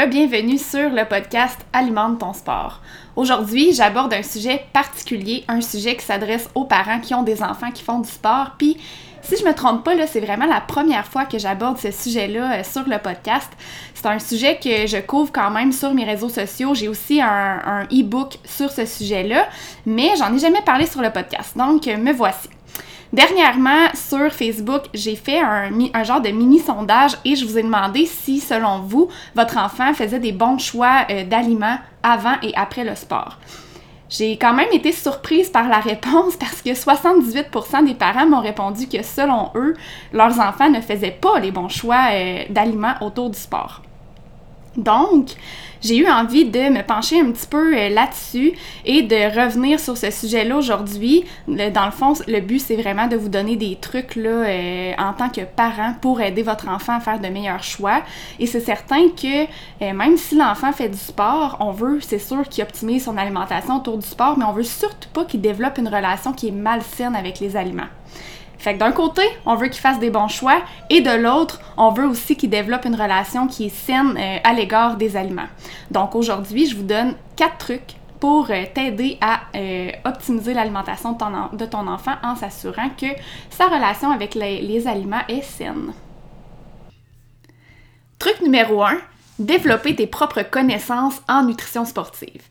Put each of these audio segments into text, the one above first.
Re-bienvenue sur le podcast Alimente ton sport. Aujourd'hui, j'aborde un sujet particulier, un sujet qui s'adresse aux parents qui ont des enfants qui font du sport. Puis, si je me trompe pas, là, c'est vraiment la première fois que j'aborde ce sujet-là euh, sur le podcast. C'est un sujet que je couvre quand même sur mes réseaux sociaux. J'ai aussi un, un e-book sur ce sujet-là, mais j'en ai jamais parlé sur le podcast. Donc, me voici. Dernièrement, sur Facebook, j'ai fait un, genre de mini-sondage et je vous ai demandé si, selon vous, votre enfant faisait des bons choix euh, d'aliments avant et après le sport. J'ai quand même été surprise par la réponse parce que 78% des parents m'ont répondu que, selon eux, leurs enfants ne faisaient pas les bons choix euh, d'aliments autour du sport. Donc, j'ai eu envie de me pencher un petit peu euh, là-dessus et de revenir sur ce sujet-là aujourd'hui. Dans le fond, le but, c'est vraiment de vous donner des trucs là, euh, en tant que parent pour aider votre enfant à faire de meilleurs choix. Et c'est certain que euh, même si l'enfant fait du sport, on veut, c'est sûr, qu'il optimise son alimentation autour du sport, mais on veut surtout pas qu'il développe une relation qui est malsaine avec les aliments. Fait que d'un côté, on veut qu'il fasse des bons choix et de l'autre, on veut aussi qu'il développe une relation qui est saine euh, à l'égard des aliments. Donc aujourd'hui, je vous donne quatre trucs pour euh, t'aider à euh, optimiser l'alimentation de, ton enfant en s'assurant que sa relation avec les, les aliments est saine. Truc numéro 1, développer tes propres connaissances en nutrition sportive.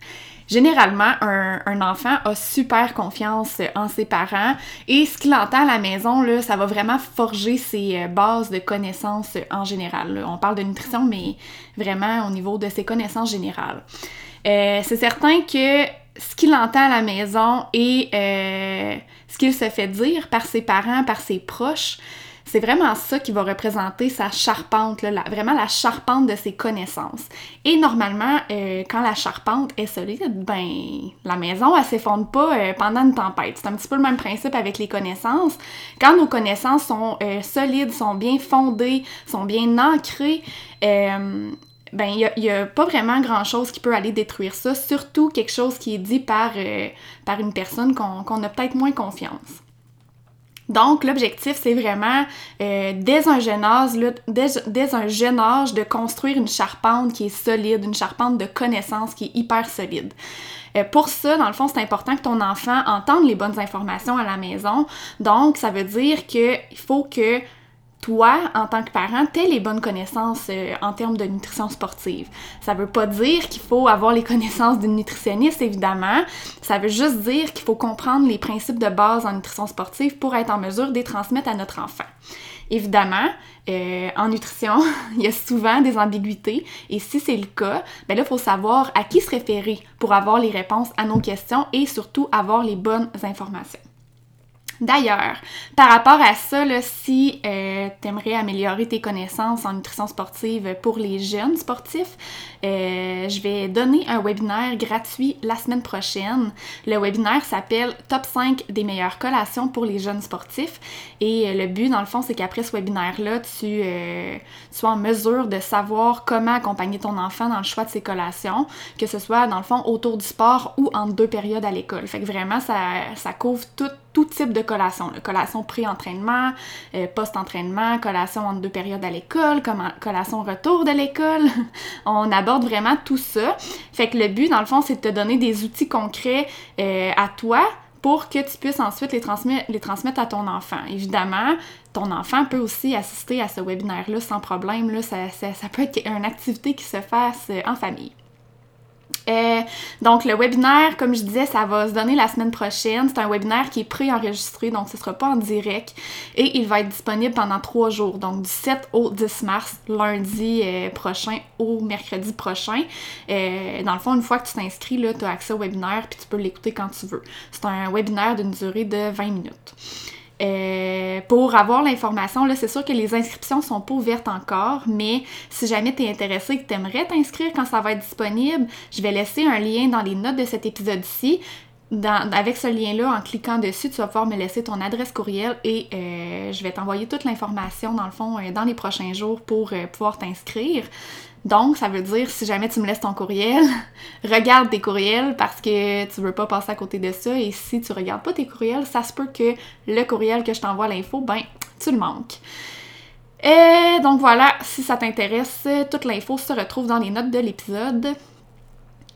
Généralement, un, enfant a super confiance en ses parents et ce qu'il entend à la maison, là, ça va vraiment forger ses bases de connaissances en général. On parle de nutrition, mais vraiment au niveau de ses connaissances générales. Euh, c'est certain que ce qu'il entend à la maison et euh, ce qu'il se fait dire par ses parents, par ses proches, c'est vraiment ça qui va représenter sa charpente, la, vraiment la charpente de ses connaissances. Et normalement, euh, quand la charpente est solide, ben la maison, elle s'effondre pas euh, pendant une tempête. C'est un petit peu le même principe avec les connaissances. Quand nos connaissances sont euh, solides, sont bien fondées, sont bien ancrées, ben il n'y a, pas vraiment grand-chose qui peut aller détruire ça, surtout quelque chose qui est dit par, par une personne qu'on qu a peut-être moins confiance. Donc, l'objectif, c'est vraiment, euh, dès, un jeune âge, dès, un jeune âge, de construire une charpente qui est solide, une charpente de connaissances qui est hyper solide. Euh, pour ça, dans le fond, c'est important que ton enfant entende les bonnes informations à la maison. Donc, ça veut dire qu'il faut que toi, en tant que parent, t'aies les bonnes connaissances euh, en termes de nutrition sportive. Ça veut pas dire qu'il faut avoir les connaissances d'une nutritionniste, évidemment. Ça veut juste dire qu'il faut comprendre les principes de base en nutrition sportive pour être en mesure de les transmettre à notre enfant. Évidemment, euh, en nutrition, il y a souvent des ambiguïtés et si c'est le cas, ben là, il faut savoir à qui se référer pour avoir les réponses à nos questions et surtout avoir les bonnes informations. D'ailleurs, par rapport à ça, là, si euh, tu aimerais améliorer tes connaissances en nutrition sportive pour les jeunes sportifs, euh, je vais donner un webinaire gratuit la semaine prochaine. Le webinaire s'appelle Top 5 des meilleures collations pour les jeunes sportifs. Et euh, le but, dans le fond, c'est qu'après ce webinaire-là, tu, euh, tu sois en mesure de savoir comment accompagner ton enfant dans le choix de ses collations, que ce soit, dans le fond, autour du sport ou en deux périodes à l'école. Fait que vraiment, ça, ça couvre tout tout type de collation. Collation pré-entraînement, euh, post-entraînement, collation entre deux périodes à l'école, collation retour de l'école. On aborde vraiment tout ça. Fait que le but, dans le fond, c'est de te donner des outils concrets euh, à toi pour que tu puisses ensuite les, transmettre, les transmettre à ton enfant. Évidemment, ton enfant peut aussi assister à ce webinaire-là sans problème. Là, ça, peut être une activité qui se fasse en famille. Donc, le webinaire, comme je disais, ça va se donner la semaine prochaine. C'est un webinaire qui est pré-enregistré, donc ce ne sera pas en direct. Et il va être disponible pendant trois jours, donc du 7 au 10 mars, lundi euh, prochain au mercredi prochain. Euh, dans le fond, une fois que tu t'inscris, tu as accès au webinaire puis tu peux l'écouter quand tu veux. C'est un webinaire d'une durée de 20 minutes. Euh, pour avoir l'information, là, c'est sûr que les inscriptions sont pas ouvertes encore, mais si jamais tu es intéressé et que tu aimerais t'inscrire quand ça va être disponible, je vais laisser un lien dans les notes de cet épisode-ci. avec ce lien-là, en cliquant dessus, tu vas pouvoir me laisser ton adresse courriel et euh, je vais t'envoyer toute l'information, dans le fond, euh, dans les prochains jours pour pouvoir t'inscrire. Donc, ça veut dire, si jamais tu me laisses ton courriel, regarde tes courriels parce que tu veux pas passer à côté de ça. Et si tu regardes pas tes courriels, ça se peut que le courriel que je t'envoie l'info, ben, tu le manques. Et donc voilà, si ça t'intéresse, toute l'info se retrouve dans les notes de l'épisode.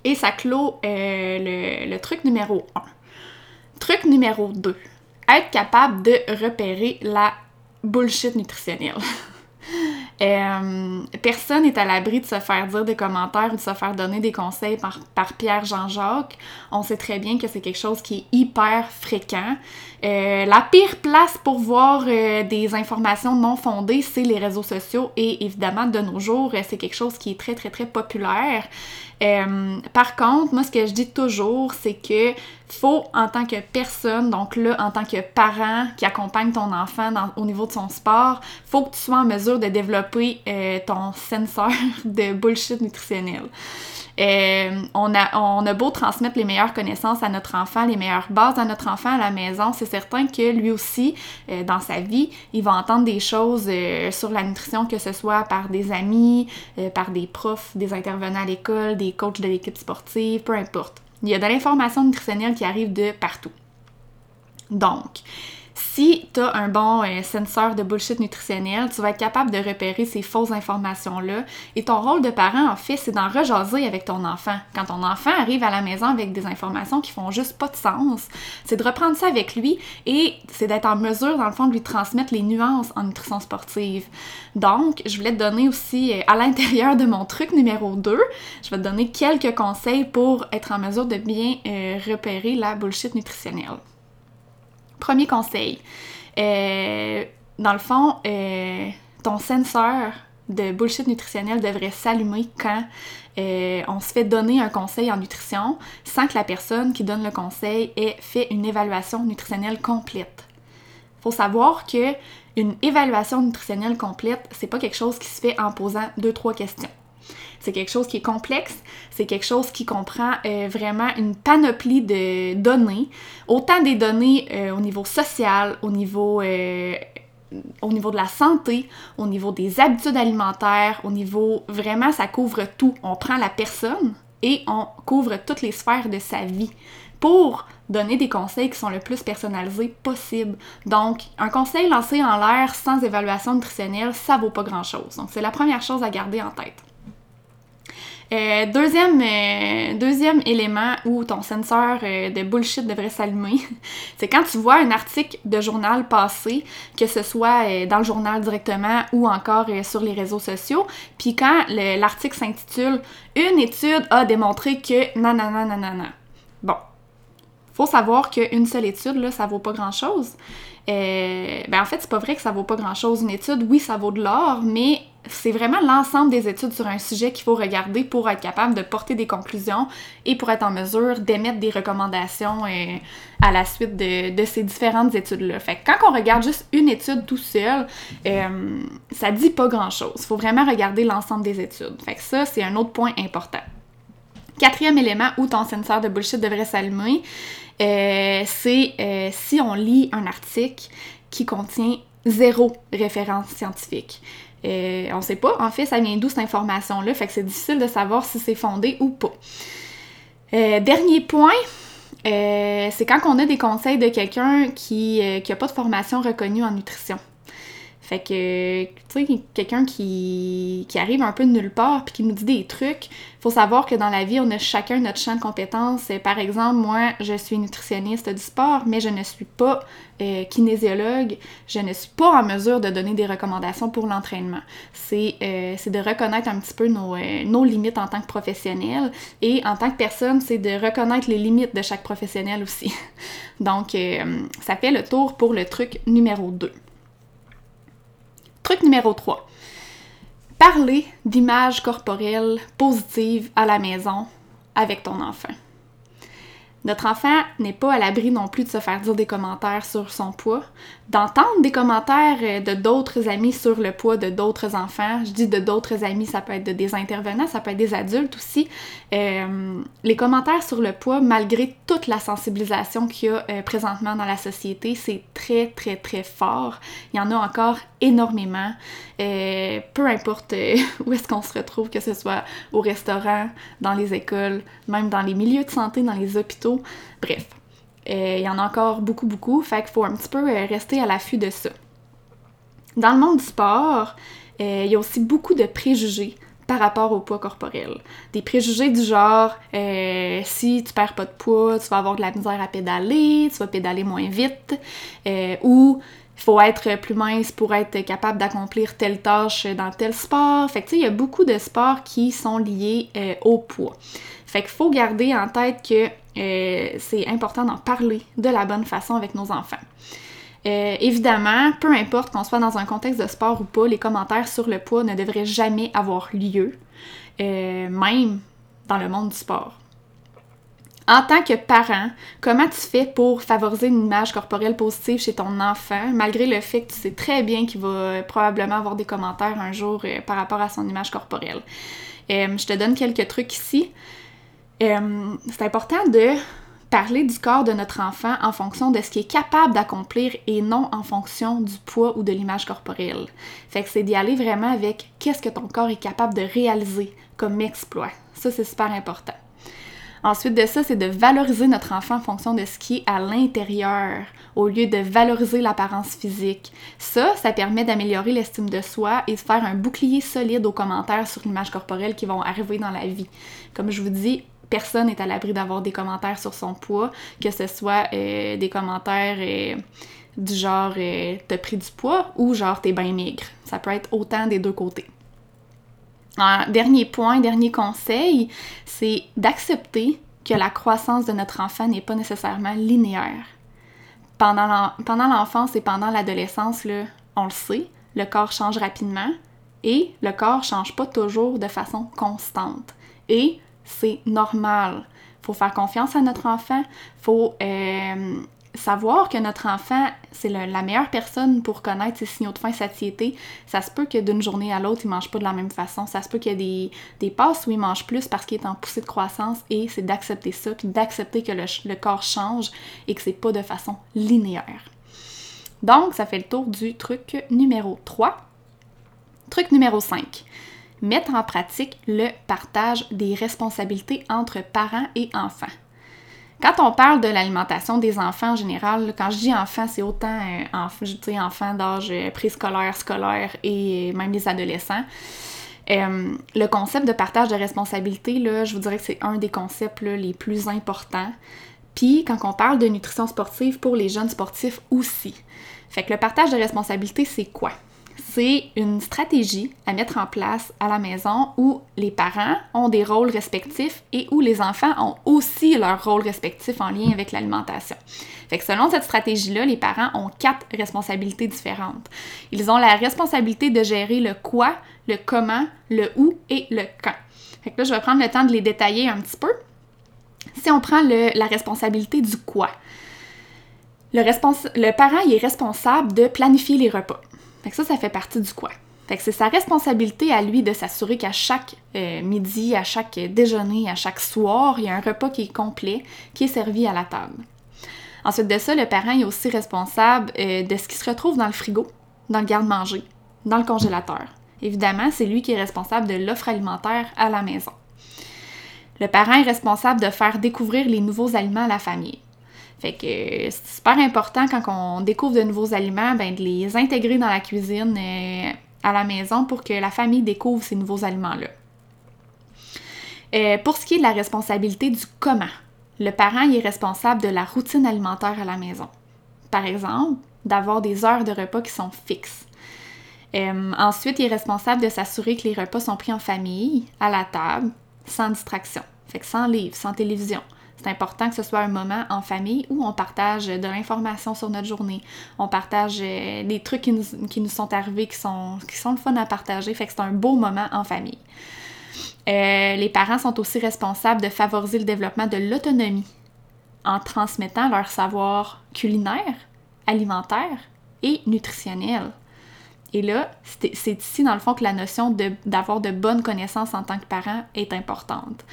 Et ça clôt euh, le, le truc numéro 1. Truc numéro 2. Être capable de repérer la bullshit nutritionnelle. Euh, personne n'est à l'abri de se faire dire des commentaires ou de se faire donner des conseils par, Pierre Jean-Jacques. On sait très bien que c'est quelque chose qui est hyper fréquent. Euh, la pire place pour voir euh, des informations non fondées, c'est les réseaux sociaux et évidemment de nos jours, c'est quelque chose qui est très très très populaire. Euh, par contre, moi, ce que je dis toujours, c'est que faut, en tant que personne, donc là, en tant que parent qui accompagne ton enfant au niveau de son sport, faut que tu sois en mesure de développer euh, ton senseur de bullshit nutritionnel. Euh, on, a, beau transmettre les meilleures connaissances à notre enfant, les meilleures bases à notre enfant à la maison, c'est certain que lui aussi, euh, dans sa vie, il va entendre des choses euh, sur la nutrition, que ce soit par des amis, par des profs, des intervenants à l'école, des coachs de l'équipe sportive, peu importe. Il y a de l'information nutritionnelle qui arrive de partout. Donc, si tu as un bon euh, senseur de bullshit nutritionnel, tu vas être capable de repérer ces fausses informations-là. Et ton rôle de parent, en fait, c'est d'en rejaser avec ton enfant. Quand ton enfant arrive à la maison avec des informations qui font juste pas de sens, c'est de reprendre ça avec lui et c'est d'être en mesure, dans le fond, de lui transmettre les nuances en nutrition sportive. Donc, je voulais te donner aussi, euh, à l'intérieur de mon truc numéro 2, je vais te donner quelques conseils pour être en mesure de bien euh, repérer la bullshit nutritionnelle. Premier conseil. Euh, dans le fond, euh, ton senseur de bullshit nutritionnel devrait s'allumer quand euh, on se fait donner un conseil en nutrition sans que la personne qui donne le conseil ait fait une évaluation nutritionnelle complète. Faut savoir que une évaluation nutritionnelle complète, c'est pas quelque chose qui se fait en posant deux trois questions. C'est quelque chose qui est complexe, c'est quelque chose qui comprend euh, vraiment une panoplie de données, autant des données euh, au niveau social, au niveau, euh, au de la santé, au niveau des habitudes alimentaires, au niveau vraiment ça couvre tout. On prend la personne et on couvre toutes les sphères de sa vie pour donner des conseils qui sont le plus personnalisés possible. Donc, un conseil lancé en l'air sans évaluation nutritionnelle, ça vaut pas grand-chose. Donc, c'est la première chose à garder en tête. Euh, deuxième, euh, deuxième élément où ton senseur euh, de bullshit devrait s'allumer, c'est quand tu vois un article de journal passer, que ce soit dans le journal directement ou encore sur les réseaux sociaux, puis quand l'article s'intitule Une étude a démontré que nanana nanana. Bon, faut savoir qu'une seule étude, là, ça vaut pas grand-chose. ben en fait, c'est pas vrai que ça vaut pas grand-chose. Une étude, oui, ça vaut de l'or, mais c'est vraiment l'ensemble des études sur un sujet qu'il faut regarder pour être capable de porter des conclusions et pour être en mesure d'émettre des recommandations euh, à la suite de, ces différentes études-là. Fait que quand on regarde juste une étude tout seul, euh, ça dit pas grand-chose. Il faut vraiment regarder l'ensemble des études. Fait que ça, c'est un autre point important. Quatrième élément où ton senseur de bullshit devrait s'allumer, euh, c'est si on lit un article qui contient zéro référence scientifique. Euh, on sait pas, en fait, ça vient d'où cette information-là, fait que c'est difficile de savoir si c'est fondé ou pas. Euh, dernier point, euh, c'est quand on a des conseils de quelqu'un qui n'a pas de formation reconnue en nutrition. Fait que, tu sais, quelqu'un qui, qui arrive un peu de nulle part puis qui nous dit des trucs, faut savoir que dans la vie, on a chacun notre champ de compétences. Par exemple, moi, je suis nutritionniste du sport, mais je ne suis pas euh, kinésiologue. Je ne suis pas en mesure de donner des recommandations pour l'entraînement. C'est euh, de reconnaître un petit peu nos, euh, nos limites en tant que professionnel et en tant que personne, c'est de reconnaître les limites de chaque professionnel aussi. Donc, ça fait le tour pour le truc numéro 2. Truc numéro 3. Parler d'images corporelles positives à la maison avec ton enfant. Notre enfant n'est pas à l'abri non plus de se faire dire des commentaires sur son poids, d'entendre des commentaires euh, de d'autres amis sur le poids de d'autres enfants. Je dis de d'autres amis, ça peut être de des intervenants, ça peut être des adultes aussi. Euh, les commentaires sur le poids, malgré toute la sensibilisation qu'il y a euh, présentement dans la société, c'est très très très fort. Il y en a encore énormément. peu importe où est-ce qu'on se retrouve, que ce soit au restaurant, dans les écoles, même dans les milieux de santé, dans les hôpitaux Bref, euh, il y en a encore beaucoup, beaucoup, fait qu'il faut un petit peu euh, rester à l'affût de ça. Dans le monde du sport, euh, il y a aussi beaucoup de préjugés par rapport au poids corporel. Des préjugés du genre si tu perds pas de poids, tu vas avoir de la misère à pédaler, tu vas pédaler moins vite, ou il faut être plus mince pour être capable d'accomplir telle tâche dans tel sport. Fait que tu sais, il y a beaucoup de sports qui sont liés au poids. Fait qu'il faut garder en tête que euh, c'est important d'en parler de la bonne façon avec nos enfants. Euh, évidemment, peu importe qu'on soit dans un contexte de sport ou pas, les commentaires sur le poids ne devraient jamais avoir lieu, euh, même dans le monde du sport. En tant que parent, comment tu fais pour favoriser une image corporelle positive chez ton enfant, malgré le fait que tu sais très bien qu'il va probablement avoir des commentaires un jour par rapport à son image corporelle? je te donne quelques trucs ici. Euh, c'est important de parler du corps de notre enfant en fonction de ce qu'il est capable d'accomplir et non en fonction du poids ou de l'image corporelle. Fait que c'est d'y aller vraiment avec qu'est-ce que ton corps est capable de réaliser comme exploit. Ça, c'est super important. Ensuite de ça, c'est de valoriser notre enfant en fonction de ce qui est à l'intérieur, au lieu de valoriser l'apparence physique. Ça, ça permet d'améliorer l'estime de soi et de faire un bouclier solide aux commentaires sur l'image corporelle qui vont arriver dans la vie. Comme je vous dis, personne n'est à l'abri d'avoir des commentaires sur son poids, que ce soit euh, des commentaires euh, du genre euh, t'as pris du poids ou genre t'es bien maigre. Ça peut être autant des deux côtés. dernier point, dernier conseil, c'est d'accepter que la croissance de notre enfant n'est pas nécessairement linéaire. Pendant l'enfance et pendant l'adolescence, on le sait, le corps change rapidement et le corps change pas toujours de façon constante. Et c'est normal. Faut faire confiance à notre enfant. Faut euh, savoir que notre enfant, c'est la meilleure personne pour connaître ses signaux de faim, satiété. Ça se peut que d'une journée à l'autre, il mange pas de la même façon. Ça se peut qu'il y ait des, des passes où il mange plus parce qu'il est en poussée de croissance et c'est d'accepter ça, puis d'accepter que le, le, corps change et que c'est pas de façon linéaire. Donc, ça fait le tour du truc numéro 3. Truc numéro 5 mettre en pratique le partage des responsabilités entre parents et enfants. Quand on parle de l'alimentation des enfants en général, quand je dis enfants, c'est autant euh, enfants d'âge euh, préscolaire, scolaire et même les adolescents. Euh, le concept de partage de responsabilités, je vous dirais que c'est un des concepts les plus importants. Puis quand on parle de nutrition sportive pour les jeunes sportifs aussi. Fait que le partage de responsabilités, c'est quoi? C'est une stratégie à mettre en place à la maison où les parents ont des rôles respectifs et où les enfants ont aussi leur rôle respectif en lien avec l'alimentation. Que selon cette stratégie-là, les parents ont quatre responsabilités différentes. Ils ont la responsabilité de gérer le quoi, le comment, le où et le quand. Là, je vais prendre le temps de les détailler un petit peu. Si on prend la responsabilité du quoi, le, parent est responsable de planifier les repas. Fait que ça, ça fait partie du quoi. Fait que c'est sa responsabilité à lui de s'assurer qu'à chaque euh, midi, à chaque déjeuner, à chaque soir, il y a un repas qui est complet, qui est servi à la table. Ensuite de ça, le parent est aussi responsable euh, de ce qui se retrouve dans le frigo, dans le garde-manger, dans le congélateur. Évidemment, c'est lui qui est responsable de l'offre alimentaire à la maison. Le parent est responsable de faire découvrir les nouveaux aliments à la famille. Fait que euh, c'est super important quand on découvre de nouveaux aliments, ben, de les intégrer dans la cuisine euh, à la maison pour que la famille découvre ces nouveaux aliments-là. Euh, pour ce qui est de la responsabilité du comment, le parent est responsable de la routine alimentaire à la maison. Par exemple, d'avoir des heures de repas qui sont fixes. ensuite, il est responsable de s'assurer que les repas sont pris en famille, à la table, sans distraction. Fait que sans livre, sans télévision. C'est important que ce soit un moment en famille où on partage de l'information sur notre journée. On partage euh, des trucs qui nous, sont arrivés qui sont, qui sont fun à partager. Fait que c'est un beau moment en famille. Euh, les parents sont aussi responsables de favoriser le développement de l'autonomie en transmettant leur savoir culinaire, alimentaire et nutritionnel. Et là, c'est ici, dans le fond, que la notion d'avoir de, de bonnes connaissances en tant que parent est importante.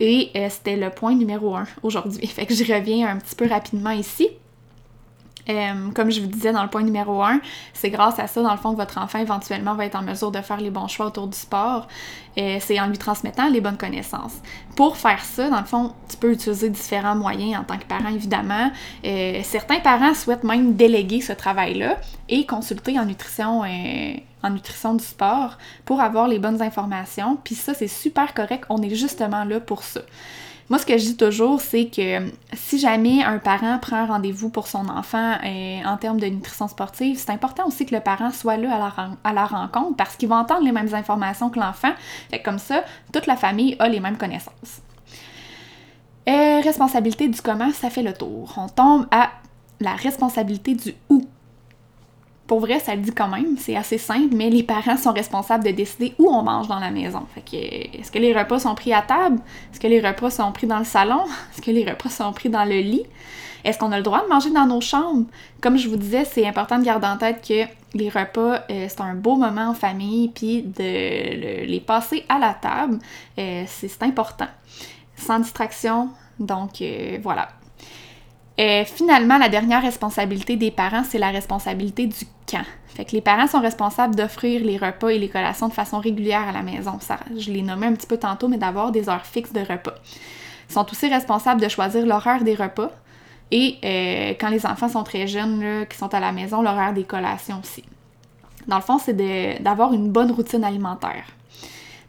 Et euh, c'était le point numéro un aujourd'hui. Fait que je reviens un petit peu rapidement ici. Euh, comme je vous disais dans le point numéro 1, c'est grâce à ça, dans le fond, que votre enfant éventuellement va être en mesure de faire les bons choix autour du sport. Euh, c'est en lui transmettant les bonnes connaissances. Pour faire ça, dans le fond, tu peux utiliser différents moyens en tant que parent, évidemment. Certains parents souhaitent même déléguer ce travail-là et consulter en nutrition, en nutrition du sport pour avoir les bonnes informations. Puis ça, c'est super correct. On est justement là pour ça. Moi, ce que je dis toujours, c'est que si jamais un parent prend rendez-vous pour son enfant euh, en termes de nutrition sportive, c'est important aussi que le parent soit là à la, rencontre parce qu'il va entendre les mêmes informations que l'enfant. Fait comme ça, toute la famille a les mêmes connaissances. Euh, responsabilité du comment, ça fait le tour. On tombe à la responsabilité du où. Pour vrai, ça le dit quand même, c'est assez simple, mais les parents sont responsables de décider où on mange dans la maison. Fait que, est-ce que les repas sont pris à table? Est-ce que les repas sont pris dans le salon? Est-ce que les repas sont pris dans le lit? Est-ce qu'on a le droit de manger dans nos chambres? Comme je vous disais, c'est important de garder en tête que les repas, euh, c'est un beau moment en famille, puis de les passer à la table, euh, c'est important. Sans distraction, donc euh, voilà. Et finalement, la dernière responsabilité des parents, c'est la responsabilité du quand. Fait que les parents sont responsables d'offrir les repas et les collations de façon régulière à la maison. Je l'ai nommé un petit peu tantôt, mais d'avoir des heures fixes de repas. Ils sont aussi responsables de choisir l'horaire des repas et euh, quand les enfants sont très jeunes, qui sont à la maison, l'horaire des collations aussi. Dans le fond, c'est d'avoir une bonne routine alimentaire.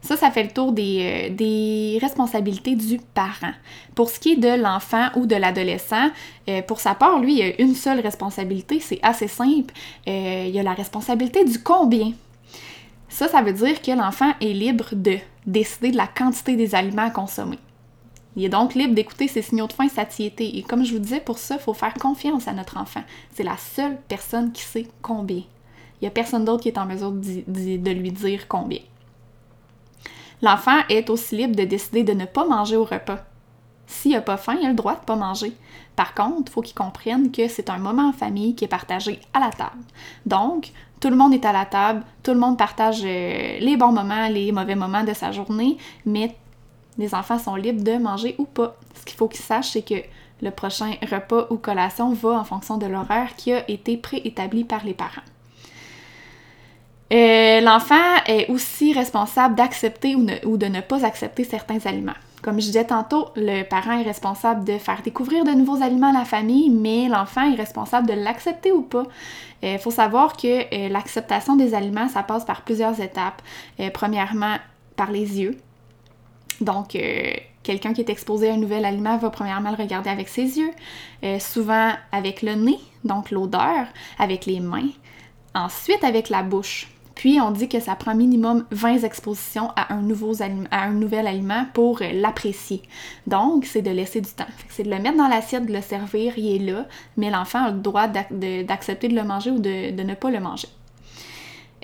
Ça, ça fait le tour des, euh, responsabilités du parent. Pour ce qui est de l'enfant ou de l'adolescent, euh, pour sa part, lui, il a une seule responsabilité, c'est assez simple. Euh, il a la responsabilité du combien. Ça, ça veut dire que l'enfant est libre de décider de la quantité des aliments à consommer. Il est donc libre d'écouter ses signaux de faim et satiété. Et comme je vous disais, pour ça, il faut faire confiance à notre enfant. C'est la seule personne qui sait combien. Il n'y a personne d'autre qui est en mesure de lui dire combien. L'enfant est aussi libre de décider de ne pas manger au repas. S'il n'a pas faim, il a le droit de ne pas manger. Par contre, il faut qu'il comprenne que c'est un moment en famille qui est partagé à la table. Donc, tout le monde est à la table, tout le monde partage euh, les bons moments, les mauvais moments de sa journée, mais les enfants sont libres de manger ou pas. Ce qu'il faut qu'ils sachent, c'est que le prochain repas ou collation va en fonction de l'horaire qui a été préétabli par les parents. Euh, l'enfant est aussi responsable d'accepter ou, de ne pas accepter certains aliments. Comme je disais tantôt, le parent est responsable de faire découvrir de nouveaux aliments à la famille, mais l'enfant est responsable de l'accepter ou pas. Il euh, faut savoir que euh, l'acceptation des aliments, ça passe par plusieurs étapes. premièrement, par les yeux. Donc, quelqu'un qui est exposé à un nouvel aliment va premièrement le regarder avec ses yeux, souvent avec le nez, donc l'odeur, avec les mains, ensuite avec la bouche. Puis on dit que ça prend minimum 20 expositions à un, nouvel aliment pour euh, l'apprécier. Donc, c'est de laisser du temps. C'est de le mettre dans l'assiette, de le servir, il est là, mais l'enfant a le droit d'accepter de, le manger ou de, ne pas le manger.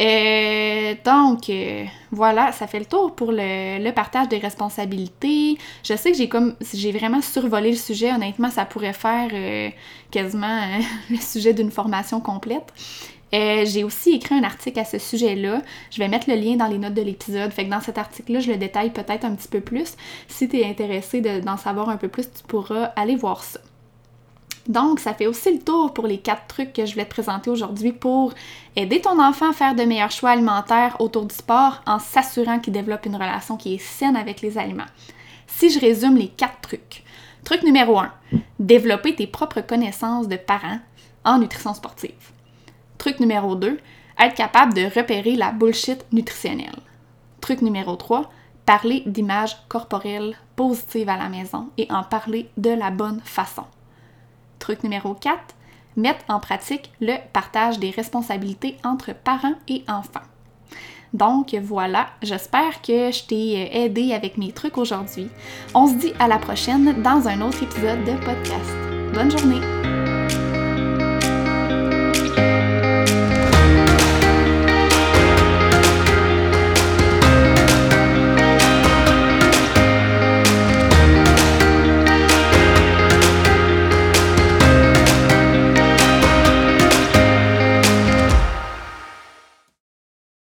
Euh, donc, euh, voilà, ça fait le tour pour le, partage des responsabilités. Je sais que j'ai comme j'ai vraiment survolé le sujet. Honnêtement, ça pourrait faire quasiment le sujet d'une formation complète. Euh, j'ai aussi écrit un article à ce sujet-là. Je vais mettre le lien dans les notes de l'épisode. Fait dans cet article-là, je le détaille peut-être un petit peu plus. Si tu es intéressé d'en savoir un peu plus, tu pourras aller voir ça. Donc, ça fait aussi le tour pour les quatre trucs que je voulais te présenter aujourd'hui pour aider ton enfant à faire de meilleurs choix alimentaires autour du sport en s'assurant qu'il développe une relation qui est saine avec les aliments. Si je résume les quatre trucs, Truc numéro 1. Développer tes propres connaissances de parents en nutrition sportive. Truc numéro 2. Être capable de repérer la bullshit nutritionnelle. Truc numéro 3. Parler d'images corporelles positives à la maison et en parler de la bonne façon. Truc numéro 4. Mettre en pratique le partage des responsabilités entre parents et enfants. Donc voilà, j'espère que je t'ai aidé avec mes trucs aujourd'hui. On se dit à la prochaine dans un autre épisode de podcast. Bonne journée!